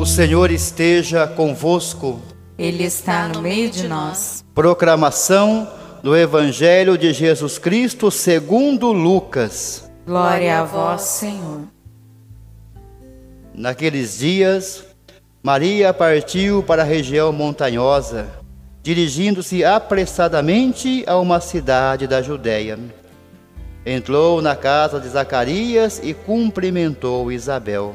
O Senhor esteja convosco. Ele está no meio de nós. Proclamação do Evangelho de Jesus Cristo segundo Lucas. Glória a vós, Senhor. Naqueles dias, Maria partiu para a região montanhosa, dirigindo-se apressadamente a uma cidade da Judéia. Entrou na casa de Zacarias e cumprimentou Isabel.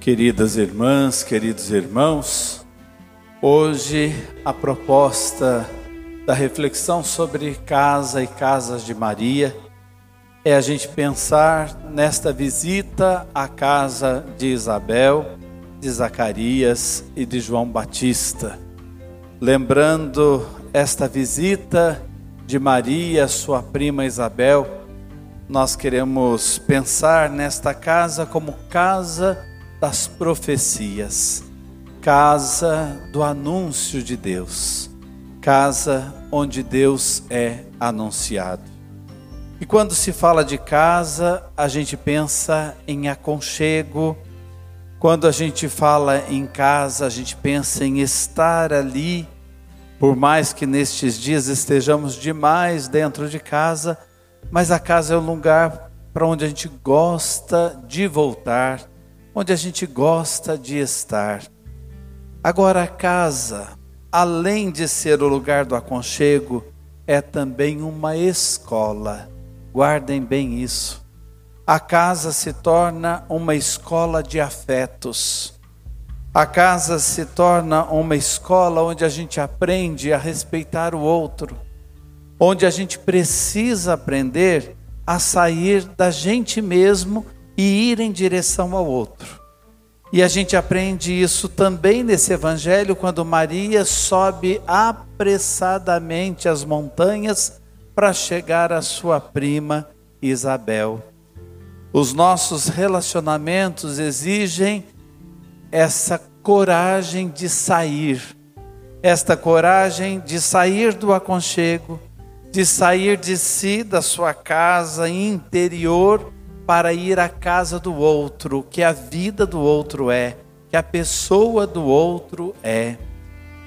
Queridas irmãs, queridos irmãos, hoje a proposta da reflexão sobre casa e casas de Maria é a gente pensar nesta visita à casa de Isabel, de Zacarias e de João Batista. Lembrando esta visita de Maria, sua prima Isabel, nós queremos pensar nesta casa como casa das profecias, casa do anúncio de Deus, casa onde Deus é anunciado. E quando se fala de casa, a gente pensa em aconchego. Quando a gente fala em casa, a gente pensa em estar ali. Por mais que nestes dias estejamos demais dentro de casa, mas a casa é o lugar para onde a gente gosta de voltar, onde a gente gosta de estar. Agora, a casa, além de ser o lugar do aconchego, é também uma escola. Guardem bem isso. A casa se torna uma escola de afetos. A casa se torna uma escola onde a gente aprende a respeitar o outro, onde a gente precisa aprender a sair da gente mesmo e ir em direção ao outro. E a gente aprende isso também nesse evangelho quando Maria sobe apressadamente as montanhas para chegar à sua prima Isabel. Os nossos relacionamentos exigem essa coragem de sair, esta coragem de sair do aconchego, de sair de si, da sua casa interior para ir à casa do outro, que a vida do outro é, que a pessoa do outro é.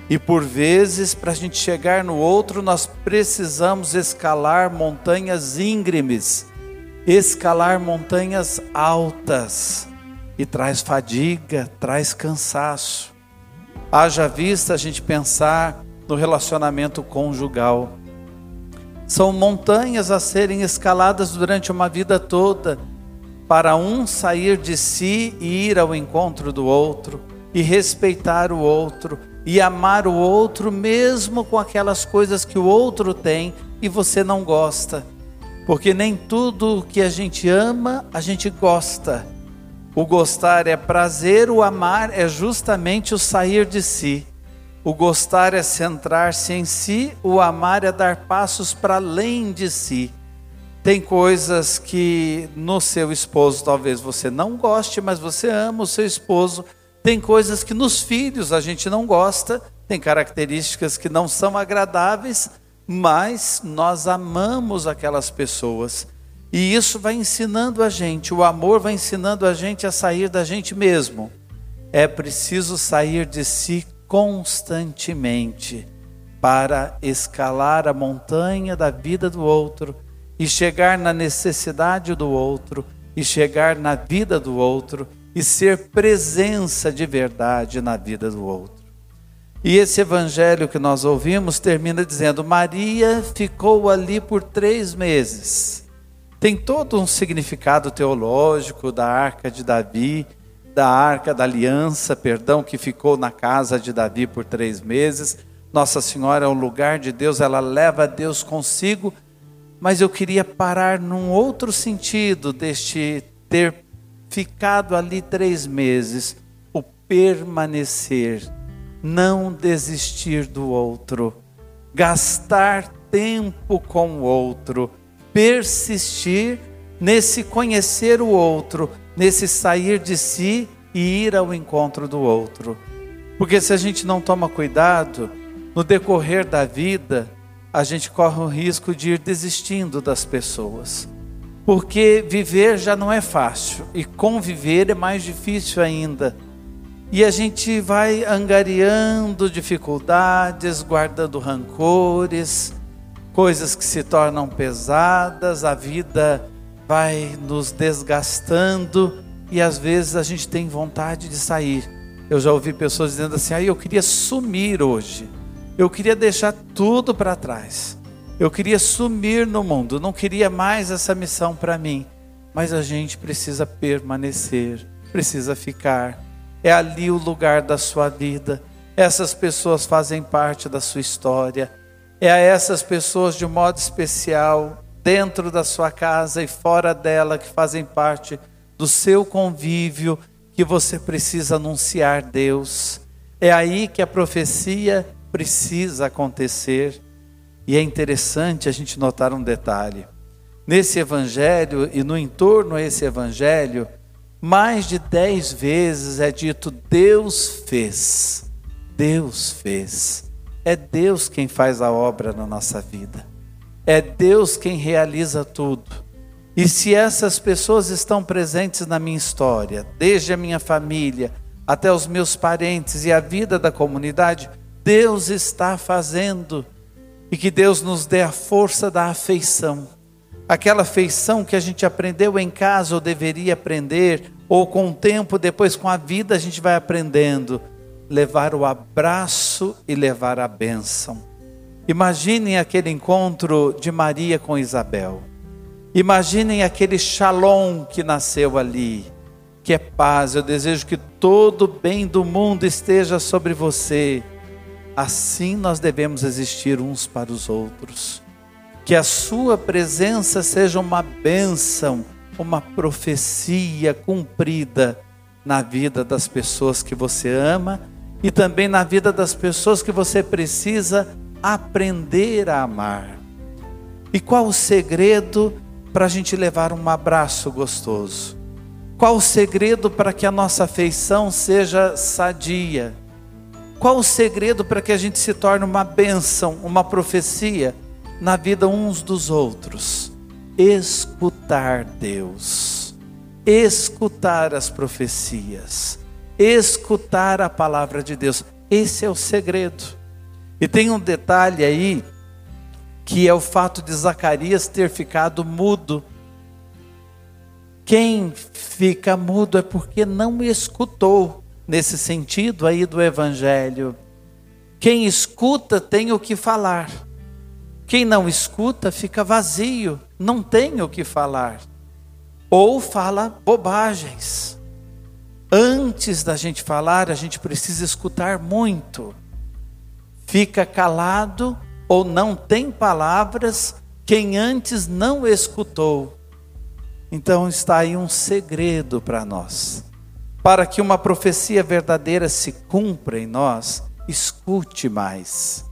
E por vezes, para a gente chegar no outro, nós precisamos escalar montanhas íngremes, escalar montanhas altas, e traz fadiga, traz cansaço. Haja vista a gente pensar no relacionamento conjugal. São montanhas a serem escaladas durante uma vida toda para um sair de si e ir ao encontro do outro, e respeitar o outro, e amar o outro, mesmo com aquelas coisas que o outro tem e você não gosta. Porque nem tudo que a gente ama, a gente gosta. O gostar é prazer, o amar é justamente o sair de si. O gostar é centrar-se em si, o amar é dar passos para além de si. Tem coisas que no seu esposo talvez você não goste, mas você ama o seu esposo. Tem coisas que nos filhos a gente não gosta, tem características que não são agradáveis, mas nós amamos aquelas pessoas. E isso vai ensinando a gente, o amor vai ensinando a gente a sair da gente mesmo. É preciso sair de si constantemente para escalar a montanha da vida do outro e chegar na necessidade do outro e chegar na vida do outro e ser presença de verdade na vida do outro. E esse evangelho que nós ouvimos termina dizendo: Maria ficou ali por três meses. Tem todo um significado teológico da arca de Davi, da arca da aliança, perdão, que ficou na casa de Davi por três meses. Nossa Senhora é o lugar de Deus, ela leva Deus consigo. Mas eu queria parar num outro sentido deste ter ficado ali três meses, o permanecer não desistir do outro, gastar tempo com o outro, persistir nesse conhecer o outro, nesse sair de si e ir ao encontro do outro. Porque se a gente não toma cuidado, no decorrer da vida, a gente corre o risco de ir desistindo das pessoas. Porque viver já não é fácil e conviver é mais difícil ainda. E a gente vai angariando dificuldades, guardando rancores, coisas que se tornam pesadas, a vida vai nos desgastando e às vezes a gente tem vontade de sair. Eu já ouvi pessoas dizendo assim: ah, eu queria sumir hoje, eu queria deixar tudo para trás, eu queria sumir no mundo, não queria mais essa missão para mim. Mas a gente precisa permanecer, precisa ficar é ali o lugar da sua vida. Essas pessoas fazem parte da sua história. É a essas pessoas de um modo especial, dentro da sua casa e fora dela, que fazem parte do seu convívio, que você precisa anunciar Deus. É aí que a profecia precisa acontecer. E é interessante a gente notar um detalhe. Nesse evangelho e no entorno a esse evangelho, mais de dez vezes é dito: Deus fez, Deus fez. É Deus quem faz a obra na nossa vida, é Deus quem realiza tudo. E se essas pessoas estão presentes na minha história, desde a minha família até os meus parentes e a vida da comunidade, Deus está fazendo. E que Deus nos dê a força da afeição aquela afeição que a gente aprendeu em casa ou deveria aprender, ou com o tempo, depois com a vida, a gente vai aprendendo. Levar o abraço e levar a bênção. Imaginem aquele encontro de Maria com Isabel. Imaginem aquele shalom que nasceu ali, que é paz. Eu desejo que todo o bem do mundo esteja sobre você. Assim nós devemos existir uns para os outros. Que a sua presença seja uma bênção uma profecia cumprida na vida das pessoas que você ama e também na vida das pessoas que você precisa aprender a amar. E qual o segredo para a gente levar um abraço gostoso? Qual o segredo para que a nossa afeição seja sadia? Qual o segredo para que a gente se torne uma bênção, uma profecia na vida uns dos outros? escutar Deus, escutar as profecias, escutar a palavra de Deus. Esse é o segredo. E tem um detalhe aí, que é o fato de Zacarias ter ficado mudo. Quem fica mudo é porque não escutou, nesse sentido aí do Evangelho. Quem escuta tem o que falar. Quem não escuta fica vazio, não tem o que falar. ou fala bobagens. Antes da gente falar, a gente precisa escutar muito. Fica calado ou não tem palavras quem antes não escutou. Então está aí um segredo para nós. Para que uma profecia verdadeira se cumpra em nós, escute mais.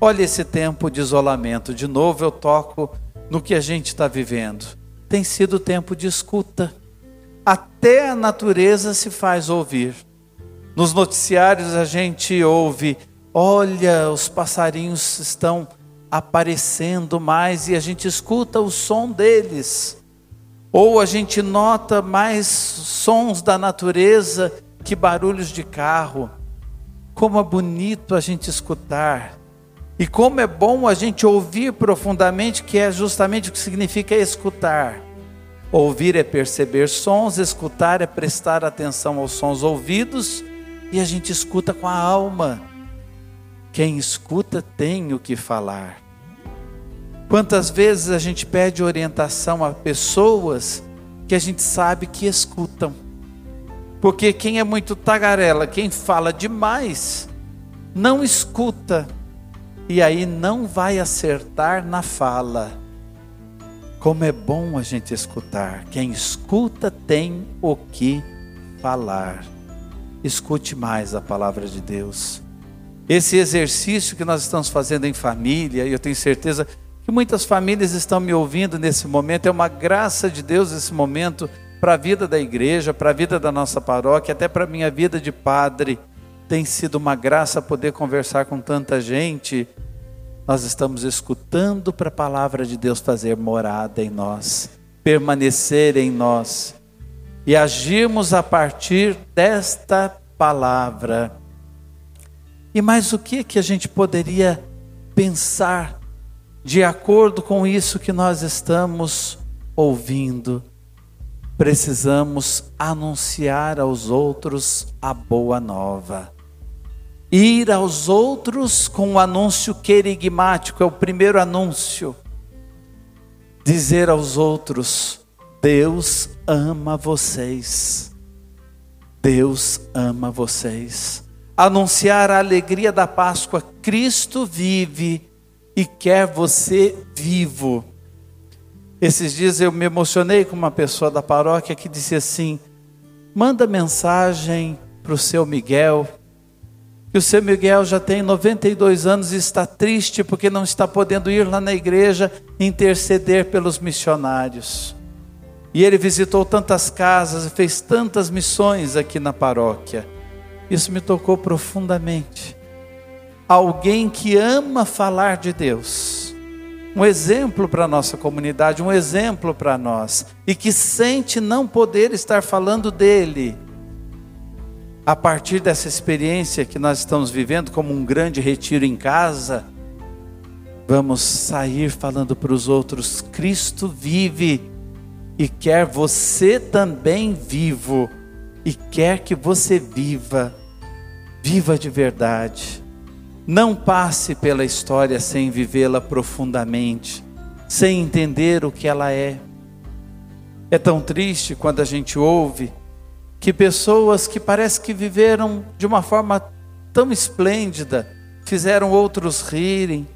Olha esse tempo de isolamento. De novo eu toco no que a gente está vivendo. Tem sido tempo de escuta. Até a natureza se faz ouvir. Nos noticiários a gente ouve: olha, os passarinhos estão aparecendo mais e a gente escuta o som deles. Ou a gente nota mais sons da natureza que barulhos de carro. Como é bonito a gente escutar. E como é bom a gente ouvir profundamente, que é justamente o que significa escutar. Ouvir é perceber sons, escutar é prestar atenção aos sons ouvidos, e a gente escuta com a alma. Quem escuta tem o que falar. Quantas vezes a gente pede orientação a pessoas que a gente sabe que escutam. Porque quem é muito tagarela, quem fala demais, não escuta e aí não vai acertar na fala. Como é bom a gente escutar. Quem escuta tem o que falar. Escute mais a palavra de Deus. Esse exercício que nós estamos fazendo em família, eu tenho certeza que muitas famílias estão me ouvindo nesse momento, é uma graça de Deus esse momento para a vida da igreja, para a vida da nossa paróquia, até para a minha vida de padre. Tem sido uma graça poder conversar com tanta gente. Nós estamos escutando para a palavra de Deus fazer morada em nós, permanecer em nós e agirmos a partir desta palavra. E mais o que que a gente poderia pensar de acordo com isso que nós estamos ouvindo, precisamos anunciar aos outros a boa nova. Ir aos outros com o anúncio querigmático, é o primeiro anúncio. Dizer aos outros: Deus ama vocês. Deus ama vocês. Anunciar a alegria da Páscoa, Cristo vive e quer você vivo. Esses dias eu me emocionei com uma pessoa da paróquia que disse assim: manda mensagem para o seu Miguel, que o seu Miguel já tem 92 anos e está triste porque não está podendo ir lá na igreja interceder pelos missionários. E ele visitou tantas casas e fez tantas missões aqui na paróquia. Isso me tocou profundamente alguém que ama falar de Deus, um exemplo para a nossa comunidade, um exemplo para nós, e que sente não poder estar falando dele. A partir dessa experiência que nós estamos vivendo, como um grande retiro em casa, vamos sair falando para os outros: Cristo vive e quer você também vivo, e quer que você viva, viva de verdade. Não passe pela história sem vivê-la profundamente, sem entender o que ela é. É tão triste quando a gente ouve que pessoas que parece que viveram de uma forma tão esplêndida, fizeram outros rirem,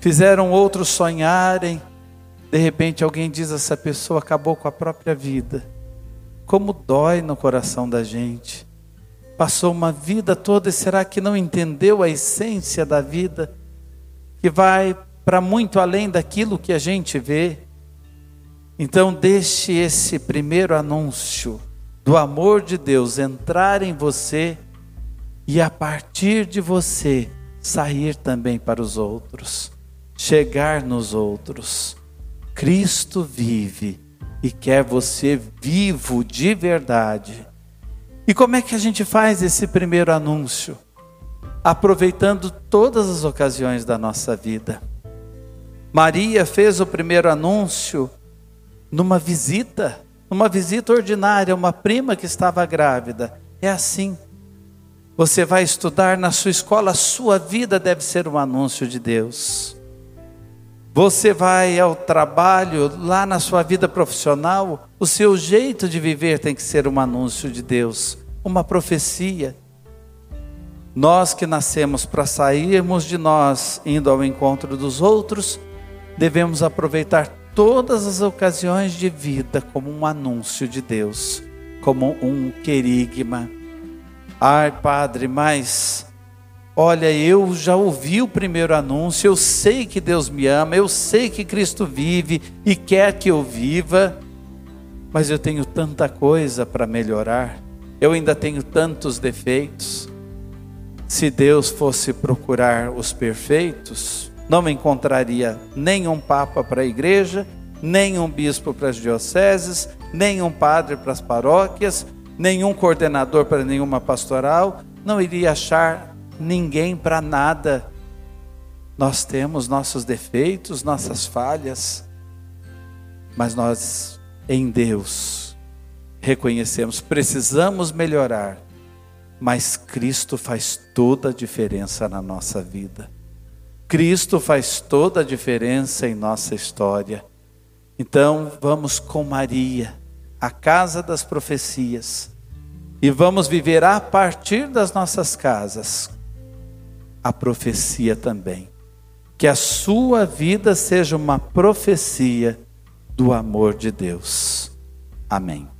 fizeram outros sonharem, de repente alguém diz essa pessoa acabou com a própria vida. Como dói no coração da gente passou uma vida toda e será que não entendeu a essência da vida, que vai para muito além daquilo que a gente vê? Então, deixe esse primeiro anúncio do amor de Deus entrar em você e a partir de você sair também para os outros, chegar nos outros. Cristo vive e quer você vivo de verdade e como é que a gente faz esse primeiro anúncio? Aproveitando todas as ocasiões da nossa vida. Maria fez o primeiro anúncio numa visita, numa visita ordinária, uma prima que estava grávida. É assim. Você vai estudar na sua escola, a sua vida deve ser um anúncio de Deus. Você vai ao trabalho, lá na sua vida profissional, o seu jeito de viver tem que ser um anúncio de Deus, uma profecia. Nós que nascemos para sairmos de nós, indo ao encontro dos outros, devemos aproveitar todas as ocasiões de vida como um anúncio de Deus, como um querigma. Ai, Padre, mas olha, eu já ouvi o primeiro anúncio, eu sei que Deus me ama, eu sei que Cristo vive e quer que eu viva, mas eu tenho tanta coisa para melhorar, eu ainda tenho tantos defeitos. Se Deus fosse procurar os perfeitos, não encontraria nenhum papa para a igreja, nenhum bispo para as dioceses, nenhum padre para as paróquias, nenhum coordenador para nenhuma pastoral, não iria achar ninguém para nada. Nós temos nossos defeitos, nossas falhas, mas nós em Deus reconhecemos, precisamos melhorar mas Cristo faz toda a diferença na nossa vida. Cristo faz toda a diferença em nossa história. Então, vamos com Maria, a casa das profecias, e vamos viver a partir das nossas casas a profecia também. Que a sua vida seja uma profecia do amor de Deus. Amém.